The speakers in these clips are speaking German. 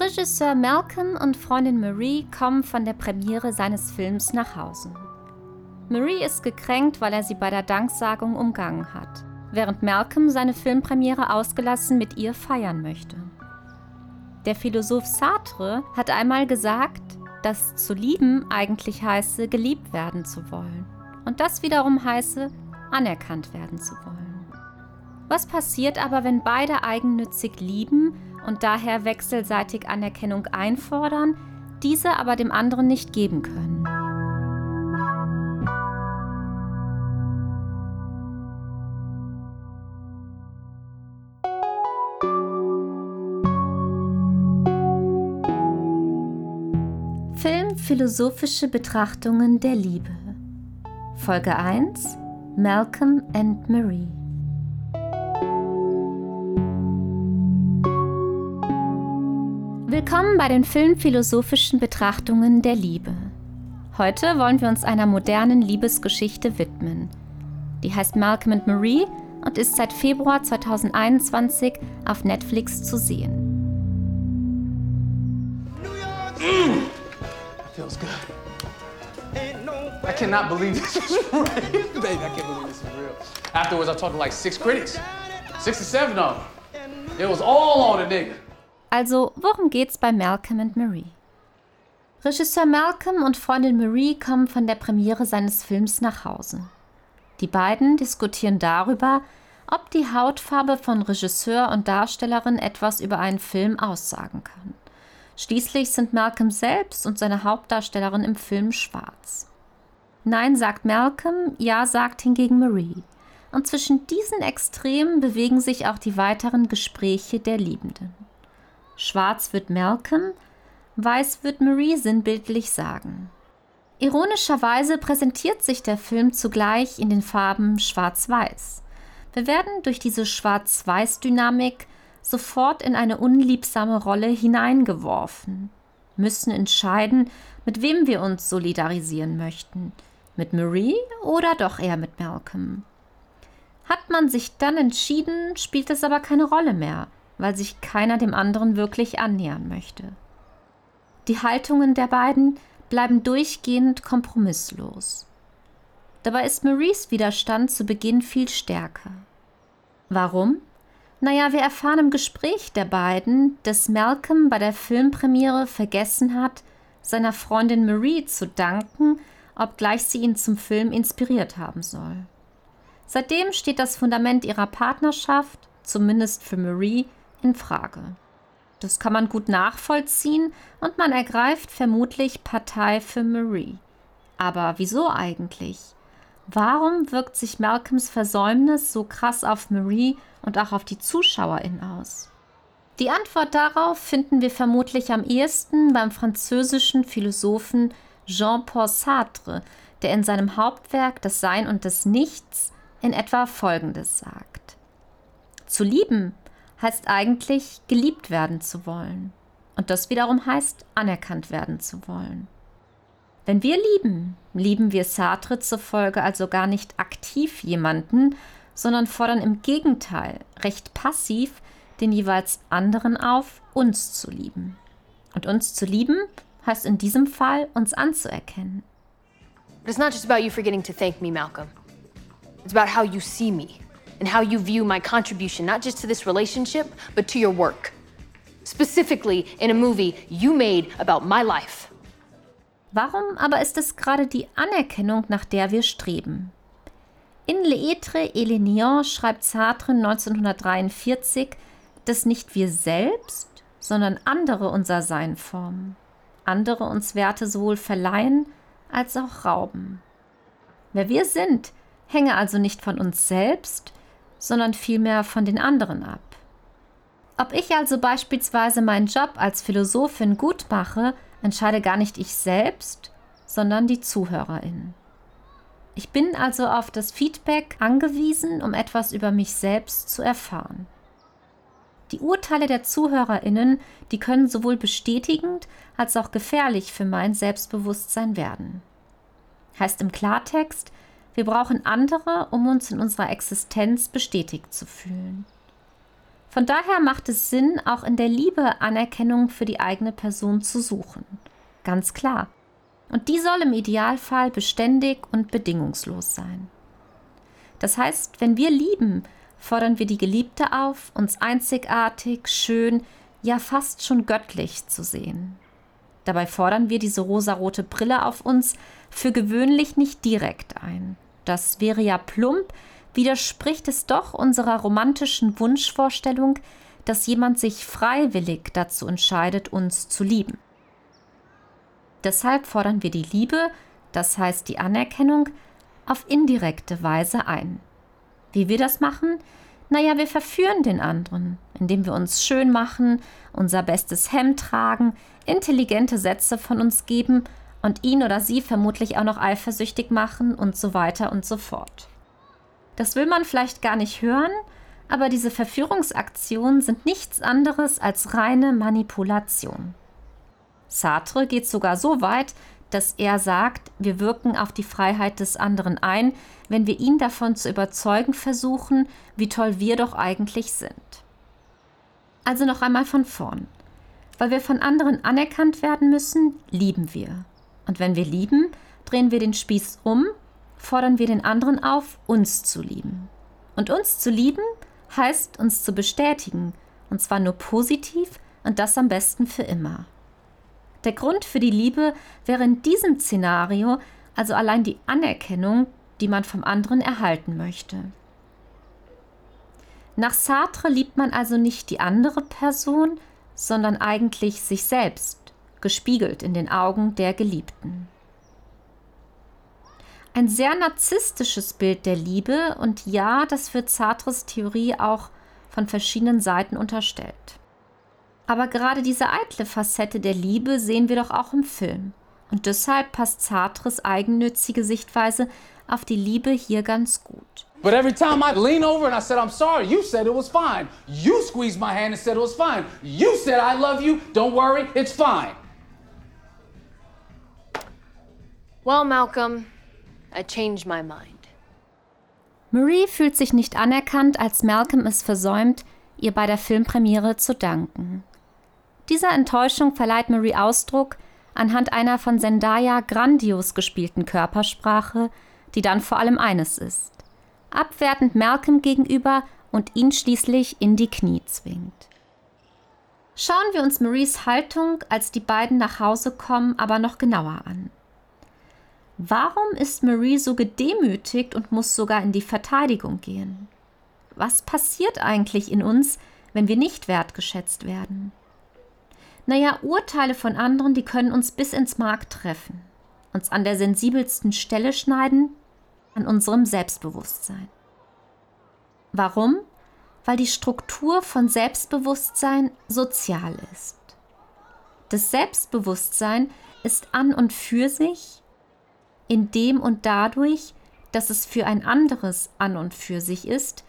Regisseur Malcolm und Freundin Marie kommen von der Premiere seines Films nach Hause. Marie ist gekränkt, weil er sie bei der Danksagung umgangen hat, während Malcolm seine Filmpremiere ausgelassen mit ihr feiern möchte. Der Philosoph Sartre hat einmal gesagt, dass zu lieben eigentlich heiße, geliebt werden zu wollen. Und das wiederum heiße, anerkannt werden zu wollen. Was passiert aber, wenn beide eigennützig lieben und daher wechselseitig Anerkennung einfordern, diese aber dem anderen nicht geben können? Film Philosophische Betrachtungen der Liebe Folge 1 Malcolm and Marie Willkommen bei den filmphilosophischen Betrachtungen der Liebe. Heute wollen wir uns einer modernen Liebesgeschichte widmen. Die heißt Malcolm and Marie und ist seit Februar 2021 auf Netflix zu sehen. Mm. Feels good. I cannot believe this is real. Baby, I can't believe this is real. Afterwards, I talked to like six critics. Six or seven of them. It was all on the nigga. Also, worum geht's bei Malcolm and Marie? Regisseur Malcolm und Freundin Marie kommen von der Premiere seines Films nach Hause. Die beiden diskutieren darüber, ob die Hautfarbe von Regisseur und Darstellerin etwas über einen Film aussagen kann. Schließlich sind Malcolm selbst und seine Hauptdarstellerin im Film schwarz. Nein sagt Malcolm, ja sagt hingegen Marie. Und zwischen diesen Extremen bewegen sich auch die weiteren Gespräche der Liebenden. Schwarz wird Malcolm, weiß wird Marie sinnbildlich sagen. Ironischerweise präsentiert sich der Film zugleich in den Farben Schwarz-Weiß. Wir werden durch diese Schwarz-Weiß-Dynamik sofort in eine unliebsame Rolle hineingeworfen, müssen entscheiden, mit wem wir uns solidarisieren möchten, mit Marie oder doch eher mit Malcolm. Hat man sich dann entschieden, spielt es aber keine Rolle mehr weil sich keiner dem anderen wirklich annähern möchte. Die Haltungen der beiden bleiben durchgehend kompromisslos. Dabei ist Maries Widerstand zu Beginn viel stärker. Warum? Naja, wir erfahren im Gespräch der beiden, dass Malcolm bei der Filmpremiere vergessen hat, seiner Freundin Marie zu danken, obgleich sie ihn zum Film inspiriert haben soll. Seitdem steht das Fundament ihrer Partnerschaft, zumindest für Marie, in Frage. Das kann man gut nachvollziehen und man ergreift vermutlich Partei für Marie. Aber wieso eigentlich? Warum wirkt sich Malcolms Versäumnis so krass auf Marie und auch auf die Zuschauerin aus? Die Antwort darauf finden wir vermutlich am ehesten beim französischen Philosophen Jean-Paul Sartre, der in seinem Hauptwerk Das Sein und das Nichts in etwa Folgendes sagt. Zu lieben heißt eigentlich geliebt werden zu wollen. Und das wiederum heißt anerkannt werden zu wollen. Wenn wir lieben, lieben wir Sartre zufolge also gar nicht aktiv jemanden, sondern fordern im Gegenteil recht passiv den jeweils anderen auf, uns zu lieben. Und uns zu lieben heißt in diesem Fall uns anzuerkennen. But it's not just about you forgetting to thank me, Malcolm. It's about how you see me and how you view my contribution, not just to this relationship, but to your work. Specifically in a movie you made about my life. Warum aber ist es gerade die Anerkennung, nach der wir streben? In L'Etre et Néants schreibt Sartre 1943, dass nicht wir selbst, sondern andere unser Sein formen, andere uns Werte sowohl verleihen als auch rauben. Wer wir sind, hänge also nicht von uns selbst, sondern vielmehr von den anderen ab. Ob ich also beispielsweise meinen Job als Philosophin gut mache, entscheide gar nicht ich selbst, sondern die Zuhörerin. Ich bin also auf das Feedback angewiesen, um etwas über mich selbst zu erfahren. Die Urteile der Zuhörerinnen, die können sowohl bestätigend als auch gefährlich für mein Selbstbewusstsein werden. Heißt im Klartext, wir brauchen andere, um uns in unserer Existenz bestätigt zu fühlen. Von daher macht es Sinn, auch in der Liebe Anerkennung für die eigene Person zu suchen. Ganz klar. Und die soll im Idealfall beständig und bedingungslos sein. Das heißt, wenn wir lieben, fordern wir die Geliebte auf, uns einzigartig, schön, ja fast schon göttlich zu sehen. Dabei fordern wir diese rosarote Brille auf uns für gewöhnlich nicht direkt ein. Das wäre ja plump, widerspricht es doch unserer romantischen Wunschvorstellung, dass jemand sich freiwillig dazu entscheidet, uns zu lieben. Deshalb fordern wir die Liebe, das heißt die Anerkennung, auf indirekte Weise ein. Wie wir das machen? Naja, wir verführen den anderen, indem wir uns schön machen, unser bestes Hemd tragen, intelligente Sätze von uns geben und ihn oder sie vermutlich auch noch eifersüchtig machen und so weiter und so fort. Das will man vielleicht gar nicht hören, aber diese Verführungsaktionen sind nichts anderes als reine Manipulation. Sartre geht sogar so weit, dass er sagt, wir wirken auf die Freiheit des anderen ein, wenn wir ihn davon zu überzeugen versuchen, wie toll wir doch eigentlich sind. Also noch einmal von vorn. Weil wir von anderen anerkannt werden müssen, lieben wir. Und wenn wir lieben, drehen wir den Spieß um, fordern wir den anderen auf, uns zu lieben. Und uns zu lieben heißt uns zu bestätigen, und zwar nur positiv und das am besten für immer. Der Grund für die Liebe wäre in diesem Szenario also allein die Anerkennung, die man vom anderen erhalten möchte. Nach Sartre liebt man also nicht die andere Person, sondern eigentlich sich selbst, gespiegelt in den Augen der Geliebten. Ein sehr narzisstisches Bild der Liebe und ja, das wird Sartres Theorie auch von verschiedenen Seiten unterstellt. Aber gerade diese eitle Facette der Liebe sehen wir doch auch im Film. Und deshalb passt Sartres eigennützige Sichtweise auf die Liebe hier ganz gut. But every time I'd lean over and I said, I'm sorry, you said it was fine. You squeezed my hand and said it was fine. You said, I love you, don't worry, it's fine. Well, Malcolm, I changed my mind. Marie fühlt sich nicht anerkannt, als Malcolm es versäumt, ihr bei der Filmpremiere zu danken. Dieser Enttäuschung verleiht Marie Ausdruck anhand einer von Zendaya grandios gespielten Körpersprache, die dann vor allem eines ist. Abwertend Malcolm gegenüber und ihn schließlich in die Knie zwingt. Schauen wir uns Maries Haltung, als die beiden nach Hause kommen, aber noch genauer an. Warum ist Marie so gedemütigt und muss sogar in die Verteidigung gehen? Was passiert eigentlich in uns, wenn wir nicht wertgeschätzt werden? Naja, Urteile von anderen, die können uns bis ins Mark treffen, uns an der sensibelsten Stelle schneiden, an unserem Selbstbewusstsein. Warum? Weil die Struktur von Selbstbewusstsein sozial ist. Das Selbstbewusstsein ist an und für sich, in dem und dadurch, dass es für ein anderes an und für sich ist,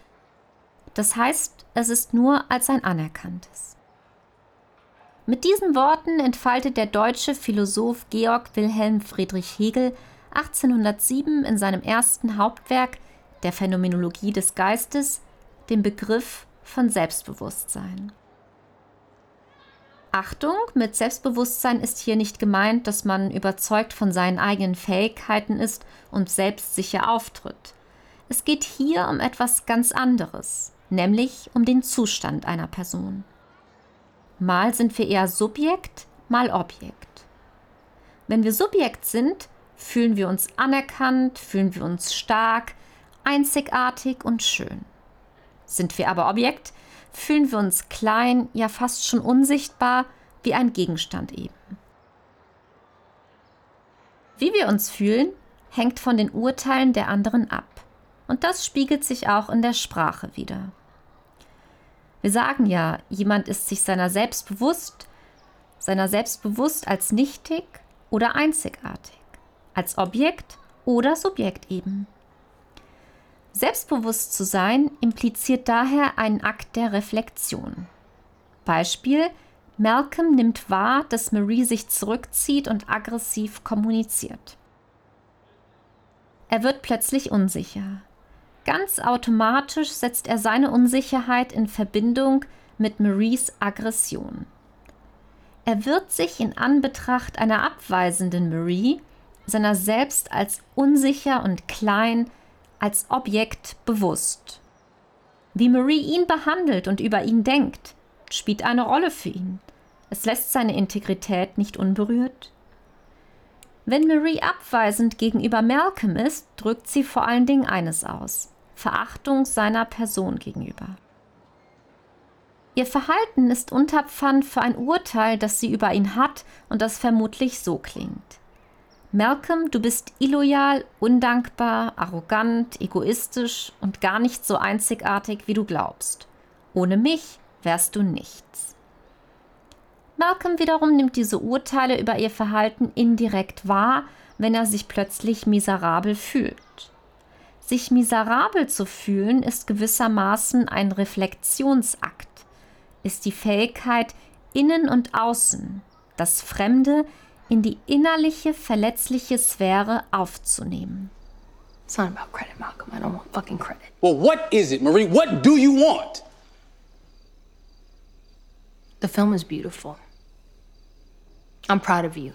das heißt, es ist nur als ein anerkanntes. Mit diesen Worten entfaltet der deutsche Philosoph Georg Wilhelm Friedrich Hegel 1807 in seinem ersten Hauptwerk der Phänomenologie des Geistes den Begriff von Selbstbewusstsein. Achtung, mit Selbstbewusstsein ist hier nicht gemeint, dass man überzeugt von seinen eigenen Fähigkeiten ist und selbstsicher auftritt. Es geht hier um etwas ganz anderes, nämlich um den Zustand einer Person. Mal sind wir eher Subjekt, mal Objekt. Wenn wir Subjekt sind, fühlen wir uns anerkannt, fühlen wir uns stark, einzigartig und schön. Sind wir aber Objekt, fühlen wir uns klein, ja fast schon unsichtbar, wie ein Gegenstand eben. Wie wir uns fühlen, hängt von den Urteilen der anderen ab. Und das spiegelt sich auch in der Sprache wieder. Wir sagen ja, jemand ist sich seiner selbst bewusst, seiner selbst bewusst als nichtig oder einzigartig, als Objekt oder Subjekt eben. Selbstbewusst zu sein impliziert daher einen Akt der Reflexion. Beispiel: Malcolm nimmt wahr, dass Marie sich zurückzieht und aggressiv kommuniziert. Er wird plötzlich unsicher. ganz automatisch setzt er seine Unsicherheit in Verbindung mit Maries Aggression. Er wird sich in Anbetracht einer abweisenden Marie seiner selbst als unsicher und klein, als Objekt bewusst. Wie Marie ihn behandelt und über ihn denkt, spielt eine Rolle für ihn. Es lässt seine Integrität nicht unberührt. Wenn Marie abweisend gegenüber Malcolm ist, drückt sie vor allen Dingen eines aus: Verachtung seiner Person gegenüber. Ihr Verhalten ist Unterpfand für ein Urteil, das sie über ihn hat und das vermutlich so klingt. Malcolm, du bist illoyal, undankbar, arrogant, egoistisch und gar nicht so einzigartig, wie du glaubst. Ohne mich wärst du nichts. Malcolm wiederum nimmt diese Urteile über ihr Verhalten indirekt wahr, wenn er sich plötzlich miserabel fühlt. Sich miserabel zu fühlen ist gewissermaßen ein Reflexionsakt, ist die Fähigkeit, innen und außen, das Fremde in die innerliche, verletzliche Sphäre aufzunehmen. It's not about credit, Malcolm. I don't want fucking credit. Well, what is it, Marie? What do you want? The film is beautiful. I'm proud of you.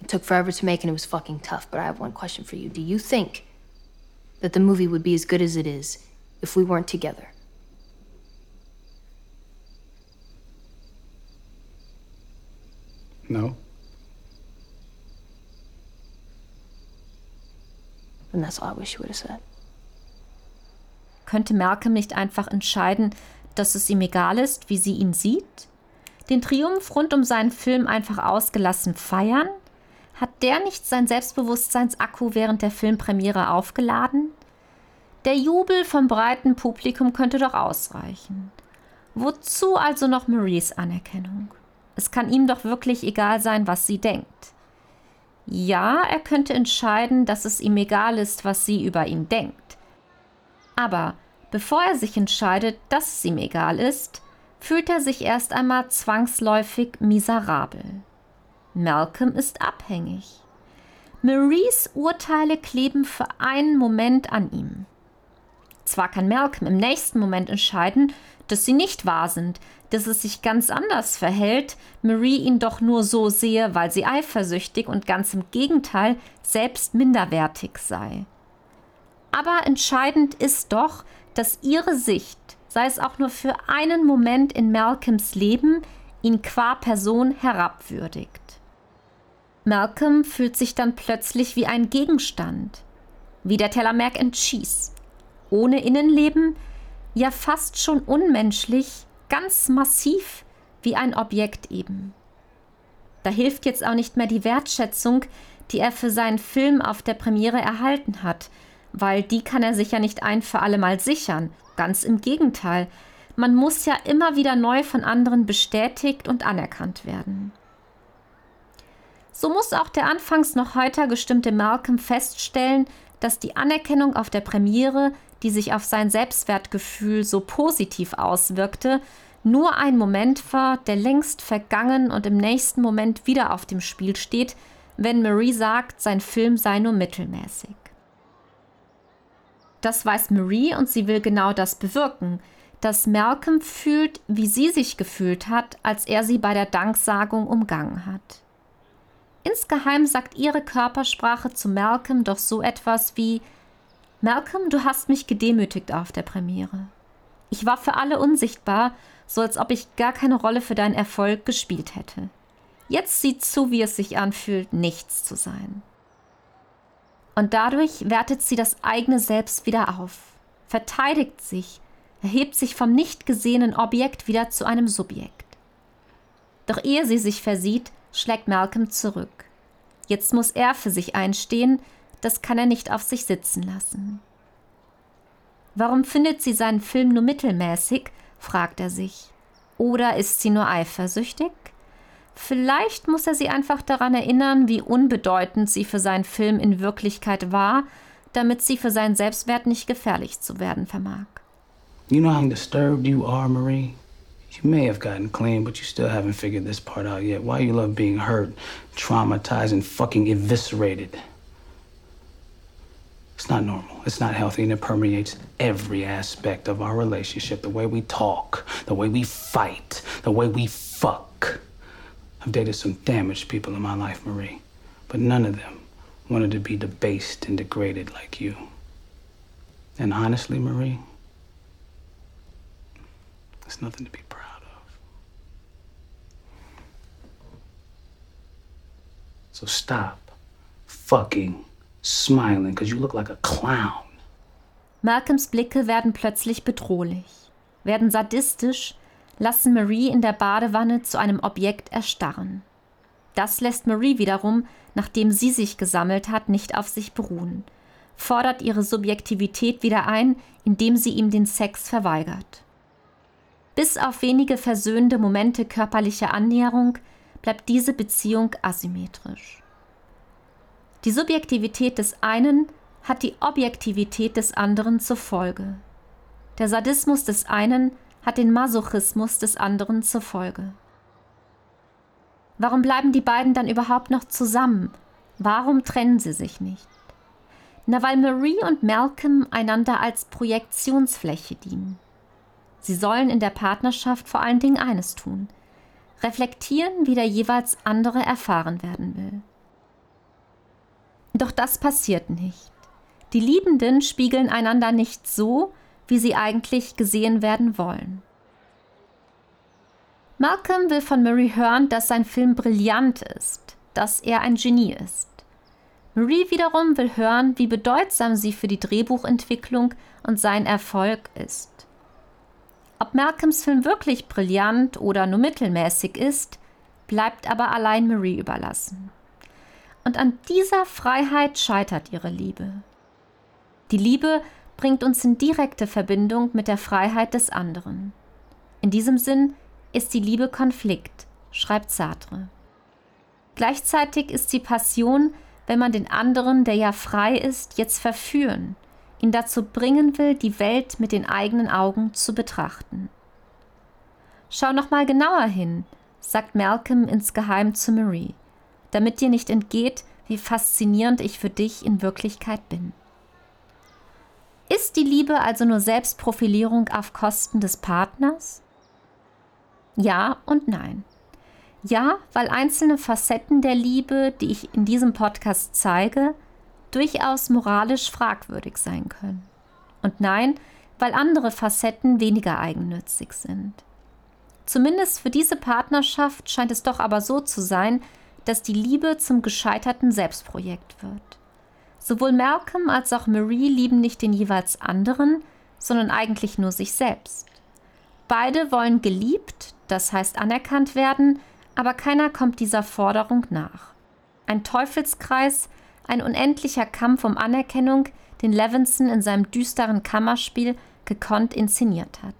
It took forever to make and it was fucking tough, but I have one question for you. Do you think that the movie would be as good as it is if we weren't together? No. And that's all I wish you would have said. Könnte Malcolm nicht einfach entscheiden, dass es ihm egal ist, wie sie ihn sieht? den Triumph rund um seinen Film einfach ausgelassen feiern? Hat der nicht sein Selbstbewusstseinsakku während der Filmpremiere aufgeladen? Der Jubel vom breiten Publikum könnte doch ausreichen. Wozu also noch Maries Anerkennung? Es kann ihm doch wirklich egal sein, was sie denkt. Ja, er könnte entscheiden, dass es ihm egal ist, was sie über ihn denkt. Aber bevor er sich entscheidet, dass es ihm egal ist, fühlt er sich erst einmal zwangsläufig miserabel. Malcolm ist abhängig. Maries Urteile kleben für einen Moment an ihm. Zwar kann Malcolm im nächsten Moment entscheiden, dass sie nicht wahr sind, dass es sich ganz anders verhält, Marie ihn doch nur so sehe, weil sie eifersüchtig und ganz im Gegenteil selbst minderwertig sei. Aber entscheidend ist doch, dass ihre Sicht sei es auch nur für einen Moment in Malcolms Leben, ihn qua Person herabwürdigt. Malcolm fühlt sich dann plötzlich wie ein Gegenstand, wie der Teller Mac and Cheese, ohne Innenleben, ja fast schon unmenschlich, ganz massiv wie ein Objekt eben. Da hilft jetzt auch nicht mehr die Wertschätzung, die er für seinen Film auf der Premiere erhalten hat, weil die kann er sich ja nicht ein für alle Mal sichern Ganz im Gegenteil. Man muss ja immer wieder neu von anderen bestätigt und anerkannt werden. So muss auch der anfangs noch heute gestimmte Malcolm feststellen, dass die Anerkennung auf der Premiere, die sich auf sein Selbstwertgefühl so positiv auswirkte, nur ein Moment war, der längst vergangen und im nächsten Moment wieder auf dem Spiel steht, wenn Marie sagt, sein Film sei nur mittelmäßig. Das weiß Marie und sie will genau das bewirken, dass Malcolm fühlt, wie sie sich gefühlt hat, als er sie bei der Danksagung umgangen hat. Insgeheim sagt ihre Körpersprache zu Malcolm doch so etwas wie Malcolm, du hast mich gedemütigt auf der Premiere. Ich war für alle unsichtbar, so als ob ich gar keine Rolle für deinen Erfolg gespielt hätte. Jetzt sieh zu, wie es sich anfühlt, nichts zu sein. Und dadurch wertet sie das eigene Selbst wieder auf, verteidigt sich, erhebt sich vom nicht gesehenen Objekt wieder zu einem Subjekt. Doch ehe sie sich versieht, schlägt Malcolm zurück. Jetzt muss er für sich einstehen, das kann er nicht auf sich sitzen lassen. Warum findet sie seinen Film nur mittelmäßig? fragt er sich. Oder ist sie nur eifersüchtig? Vielleicht muss er sie einfach daran erinnern, wie unbedeutend sie für seinen Film in Wirklichkeit war, damit sie für seinen Selbstwert nicht gefährlich zu werden vermag. You know how disturbed you are, Marie? You may have gotten clean, but you still haven't figured this part out yet. Why you love being hurt, traumatized, and fucking eviscerated. It's not normal. It's not healthy, and it permeates every aspect of our relationship the way we talk, the way we fight, the way we fuck. I've dated some damaged people in my life, Marie, but none of them wanted to be debased and degraded like you. And honestly, Marie, it's nothing to be proud of. So stop fucking smiling because you look like a clown. Malcolms Blicke werden plötzlich bedrohlich, werden sadistisch, lassen Marie in der Badewanne zu einem Objekt erstarren. Das lässt Marie wiederum, nachdem sie sich gesammelt hat, nicht auf sich beruhen, fordert ihre Subjektivität wieder ein, indem sie ihm den Sex verweigert. Bis auf wenige versöhnende Momente körperlicher Annäherung bleibt diese Beziehung asymmetrisch. Die Subjektivität des einen hat die Objektivität des anderen zur Folge. Der Sadismus des einen hat den Masochismus des anderen zur Folge. Warum bleiben die beiden dann überhaupt noch zusammen? Warum trennen sie sich nicht? Na, weil Marie und Malcolm einander als Projektionsfläche dienen. Sie sollen in der Partnerschaft vor allen Dingen eines tun: reflektieren, wie der jeweils andere erfahren werden will. Doch das passiert nicht. Die Liebenden spiegeln einander nicht so, wie sie eigentlich gesehen werden wollen. Malcolm will von Murray hören, dass sein Film brillant ist, dass er ein Genie ist. Marie wiederum will hören, wie bedeutsam sie für die Drehbuchentwicklung und sein Erfolg ist. Ob Malcolms Film wirklich brillant oder nur mittelmäßig ist, bleibt aber allein Marie überlassen. Und an dieser Freiheit scheitert ihre Liebe. Die Liebe bringt uns in direkte Verbindung mit der Freiheit des anderen. In diesem Sinn ist die Liebe Konflikt, schreibt Sartre. Gleichzeitig ist sie Passion, wenn man den anderen, der ja frei ist, jetzt verführen, ihn dazu bringen will, die Welt mit den eigenen Augen zu betrachten. Schau noch mal genauer hin, sagt Malcolm insgeheim zu Marie damit dir nicht entgeht, wie faszinierend ich für dich in Wirklichkeit bin. Ist die Liebe also nur Selbstprofilierung auf Kosten des Partners? Ja und nein. Ja, weil einzelne Facetten der Liebe, die ich in diesem Podcast zeige, durchaus moralisch fragwürdig sein können. Und nein, weil andere Facetten weniger eigennützig sind. Zumindest für diese Partnerschaft scheint es doch aber so zu sein, dass die Liebe zum gescheiterten Selbstprojekt wird. Sowohl Malcolm als auch Marie lieben nicht den jeweils anderen, sondern eigentlich nur sich selbst. Beide wollen geliebt, das heißt anerkannt werden, aber keiner kommt dieser Forderung nach. Ein Teufelskreis, ein unendlicher Kampf um Anerkennung, den Levinson in seinem düsteren Kammerspiel gekonnt inszeniert hat.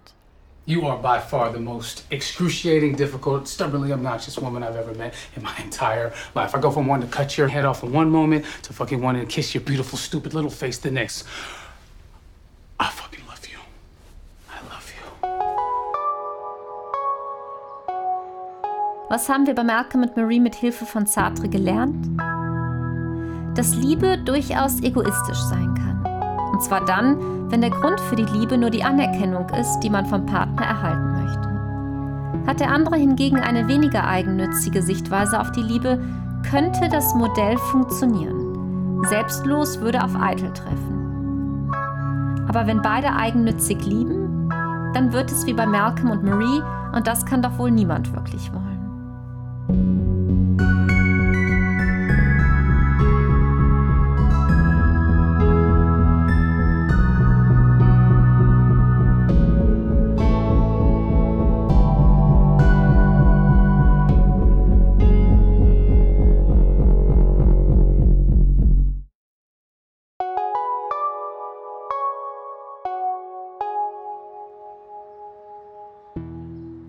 You are by far the most excruciating, difficult, stubbornly obnoxious woman I've ever met in my entire life. I go from wanting to cut your head off in one moment to fucking wanting to kiss your beautiful, stupid little face the next. I fucking love you. I love you. Was haben wir bei Malcolm und Marie mit Hilfe von Sartre gelernt? Dass Liebe durchaus egoistisch sein kann. Und zwar dann, wenn der Grund für die Liebe nur die Anerkennung ist, die man vom Partner erhalten möchte. Hat der andere hingegen eine weniger eigennützige Sichtweise auf die Liebe, könnte das Modell funktionieren. Selbstlos würde auf Eitel treffen. Aber wenn beide eigennützig lieben, dann wird es wie bei Malcolm und Marie und das kann doch wohl niemand wirklich wollen.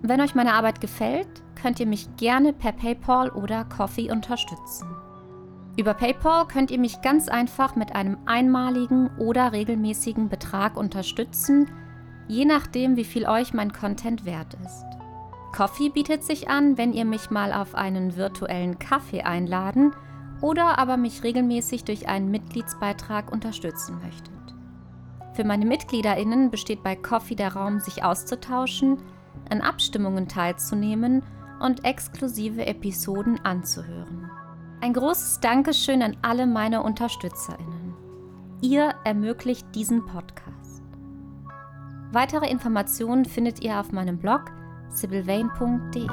Wenn euch meine Arbeit gefällt, könnt ihr mich gerne per PayPal oder Coffee unterstützen. Über PayPal könnt ihr mich ganz einfach mit einem einmaligen oder regelmäßigen Betrag unterstützen, je nachdem, wie viel euch mein Content wert ist. Coffee bietet sich an, wenn ihr mich mal auf einen virtuellen Kaffee einladen oder aber mich regelmäßig durch einen Mitgliedsbeitrag unterstützen möchtet. Für meine MitgliederInnen besteht bei Coffee der Raum, sich auszutauschen, an Abstimmungen teilzunehmen und exklusive Episoden anzuhören. Ein großes Dankeschön an alle meine UnterstützerInnen. Ihr ermöglicht diesen Podcast. Weitere Informationen findet ihr auf meinem Blog sibylvain.de.